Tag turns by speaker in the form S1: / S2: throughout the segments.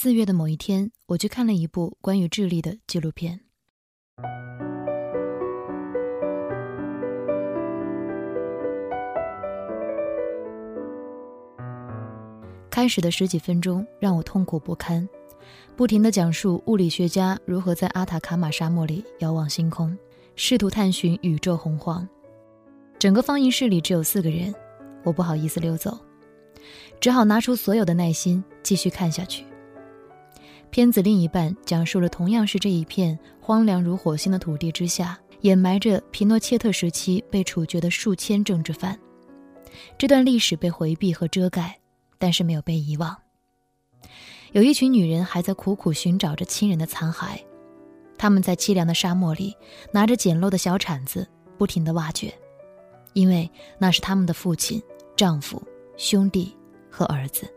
S1: 四月的某一天，我去看了一部关于智利的纪录片。开始的十几分钟让我痛苦不堪，不停地讲述物理学家如何在阿塔卡马沙漠里遥望星空，试图探寻宇宙洪荒。整个放映室里只有四个人，我不好意思溜走，只好拿出所有的耐心继续看下去。片子另一半讲述了同样是这一片荒凉如火星的土地之下，掩埋着皮诺切特时期被处决的数千政治犯。这段历史被回避和遮盖，但是没有被遗忘。有一群女人还在苦苦寻找着亲人的残骸，他们在凄凉的沙漠里拿着简陋的小铲子，不停地挖掘，因为那是他们的父亲、丈夫、兄弟和儿子。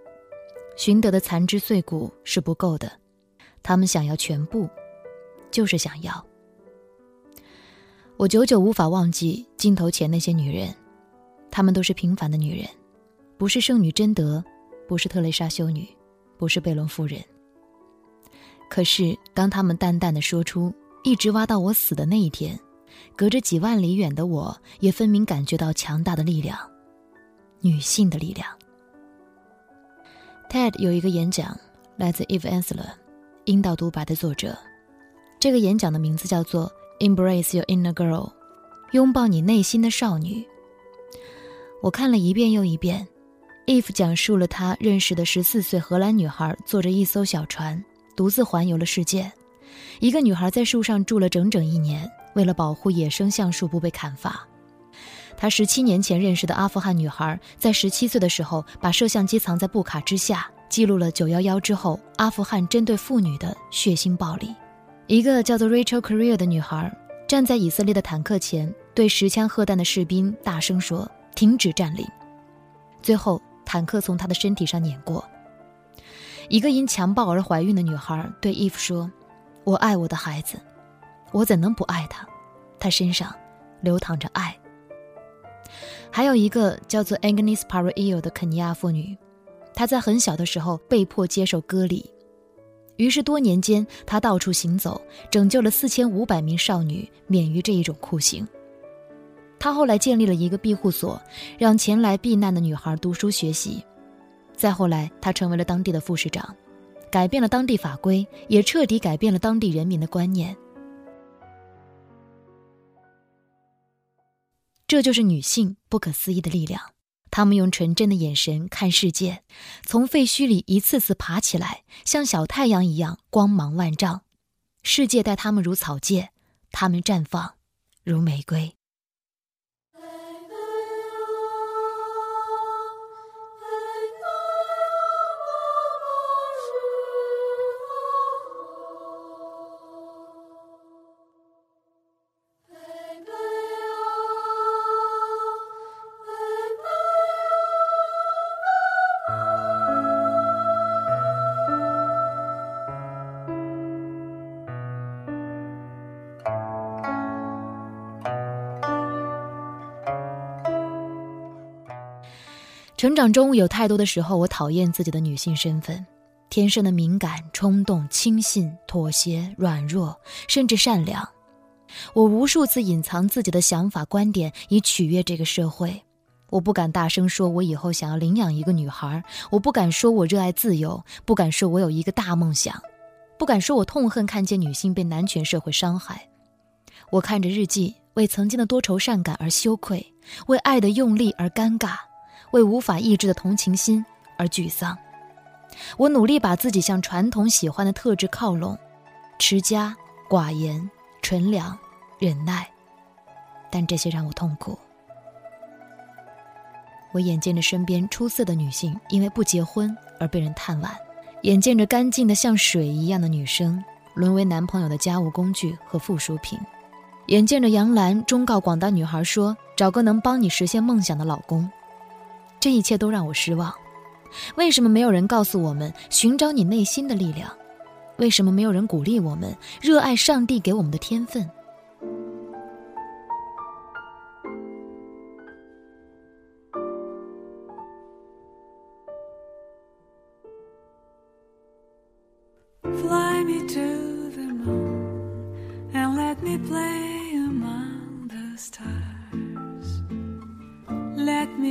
S1: 寻得的残肢碎骨是不够的。他们想要全部，就是想要。我久久无法忘记镜头前那些女人，她们都是平凡的女人，不是圣女贞德，不是特蕾莎修女，不是贝伦夫人。可是当她们淡淡的说出“一直挖到我死的那一天”，隔着几万里远的我也分明感觉到强大的力量，女性的力量。TED 有一个演讲，来自 Eve Ensler。阴道独白的作者，这个演讲的名字叫做《Embrace Your Inner Girl》，拥抱你内心的少女。我看了一遍又一遍 If 讲述了他认识的十四岁荷兰女孩坐着一艘小船，独自环游了世界。一个女孩在树上住了整整一年，为了保护野生橡树不被砍伐。她十七年前认识的阿富汗女孩，在十七岁的时候把摄像机藏在布卡之下。记录了九幺幺之后阿富汗针对妇女的血腥暴力。一个叫做 Rachel Career 的女孩站在以色列的坦克前，对持枪荷弹的士兵大声说：“停止占领。”最后，坦克从她的身体上碾过。一个因强暴而怀孕的女孩对 Eve 说：“我爱我的孩子，我怎能不爱他？他身上流淌着爱。”还有一个叫做 Agnes Parail 的肯尼亚妇女。他在很小的时候被迫接受割礼，于是多年间他到处行走，拯救了四千五百名少女免于这一种酷刑。他后来建立了一个庇护所，让前来避难的女孩读书学习。再后来，他成为了当地的副市长，改变了当地法规，也彻底改变了当地人民的观念。这就是女性不可思议的力量。他们用纯真的眼神看世界，从废墟里一次次爬起来，像小太阳一样光芒万丈。世界待他们如草芥，他们绽放如玫瑰。成长中有太多的时候，我讨厌自己的女性身份，天生的敏感、冲动、轻信、妥协、软弱，甚至善良。我无数次隐藏自己的想法、观点，以取悦这个社会。我不敢大声说，我以后想要领养一个女孩；我不敢说我热爱自由；不敢说我有一个大梦想；不敢说我痛恨看见女性被男权社会伤害。我看着日记，为曾经的多愁善感而羞愧，为爱的用力而尴尬。为无法抑制的同情心而沮丧，我努力把自己向传统喜欢的特质靠拢，持家、寡言、纯良、忍耐，但这些让我痛苦。我眼见着身边出色的女性因为不结婚而被人探碗，眼见着干净的像水一样的女生沦为男朋友的家务工具和附属品，眼见着杨澜忠告广大女孩说：“找个能帮你实现梦想的老公。”这一切都让我失望。为什么没有人告诉我们寻找你内心的力量？为什么没有人鼓励我们热爱上帝给我们的天分
S2: ？Fly me to the moon and let me play among the stars.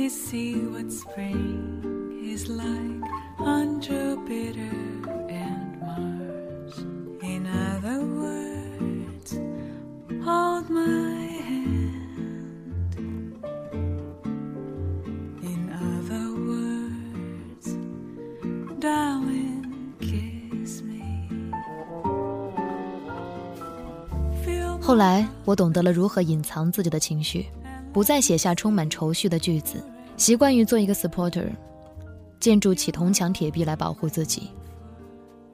S2: Let me see what spring is like on Jupiter and Mars. In other words, hold my hand. In other words, darling, kiss me. Feel
S1: 后来，我懂得了如何隐藏自己的情绪，不再写下充满愁绪的句子， 习惯于做一个 supporter，建筑起铜墙铁壁来保护自己。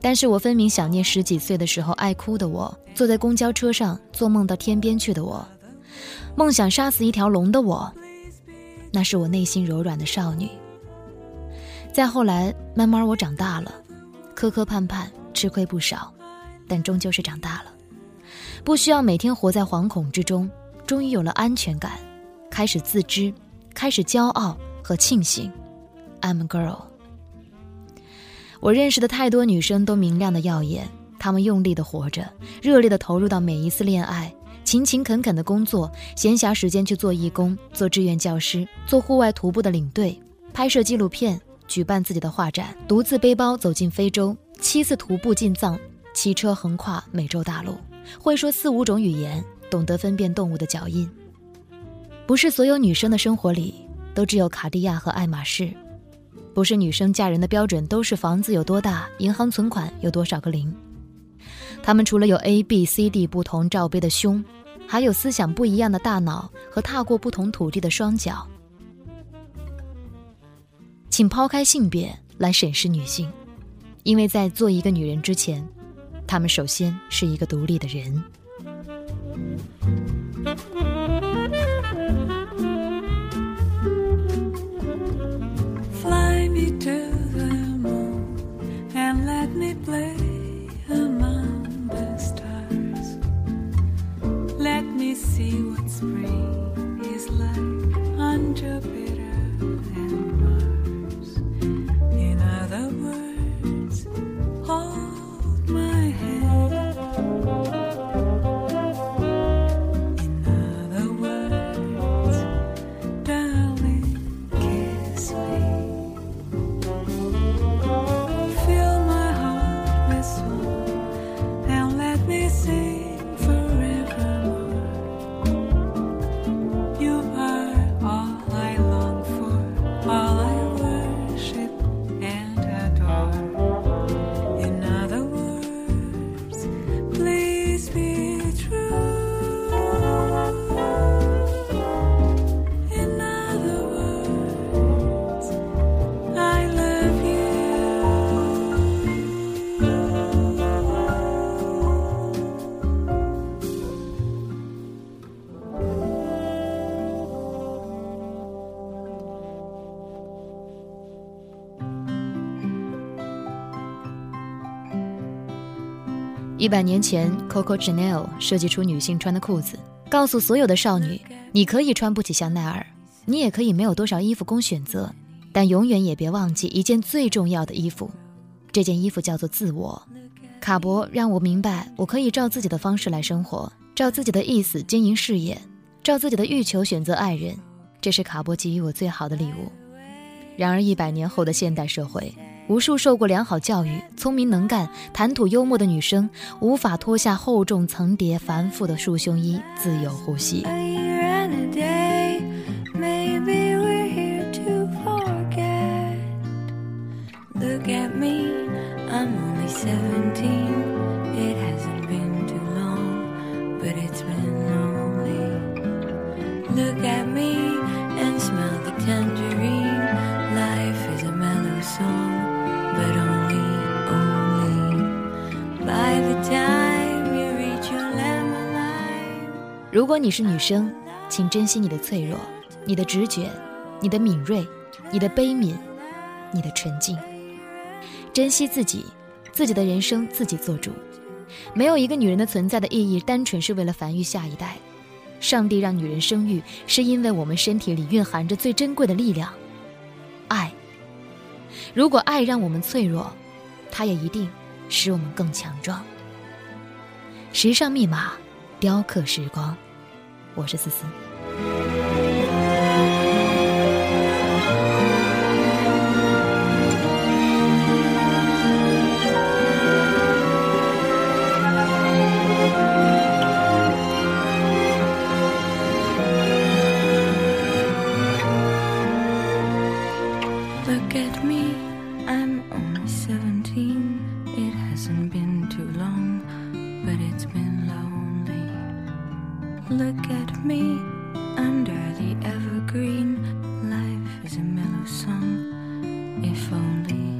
S1: 但是我分明想念十几岁的时候爱哭的我，坐在公交车上做梦到天边去的我，梦想杀死一条龙的我，那是我内心柔软的少女。再后来，慢慢我长大了，磕磕绊绊，吃亏不少，但终究是长大了。不需要每天活在惶恐之中，终于有了安全感，开始自知，开始骄傲和庆幸。I'm a girl。我认识的太多女生都明亮的耀眼，她们用力的活着，热烈的投入到每一次恋爱，勤勤恳恳的工作，闲暇时间去做义工，做志愿教师，做户外徒步的领队，拍摄纪录片，举办自己的画展，独自背包走进非洲，七次徒步进藏，骑车横跨美洲大陆。会说四五种语言，懂得分辨动物的脚印。不是所有女生的生活里都只有卡地亚和爱马仕，不是女生嫁人的标准都是房子有多大，银行存款有多少个零。她们除了有 A、B、C、D 不同罩杯的胸，还有思想不一样的大脑和踏过不同土地的双脚。请抛开性别来审视女性，因为在做一个女人之前，她们首先是一个独立的人。一百年前，Coco Chanel 设计出女性穿的裤子，告诉所有的少女：你可以穿不起香奈儿，你也可以没有多少衣服供选择，但永远也别忘记一件最重要的衣服，这件衣服叫做自我。卡博让我明白，我可以照自己的方式来生活，照自己的意思经营事业，照自己的欲求选择爱人，这是卡博给予我最好的礼物。然而，一百年后的现代社会，无数受过良好教育、聪明能干、谈吐幽默的女生，无法脱下厚重层叠、繁复的束胸衣，自由呼吸。如果你是女生，请珍惜你的脆弱、你的直觉、你的敏锐、你的悲悯、你的纯净。珍惜自己，自己的人生自己做主。没有一个女人的存在的意义单纯是为了繁育下一代。上帝让女人生育，是因为我们身体里蕴含着最珍贵的力量——爱。如果爱让我们脆弱，它也一定使我们更强壮。时尚密码，雕刻时光。Look at me, I'm only 17.
S2: It hasn't been too long, but it's been Look at me under the evergreen. Life is a mellow song, if only.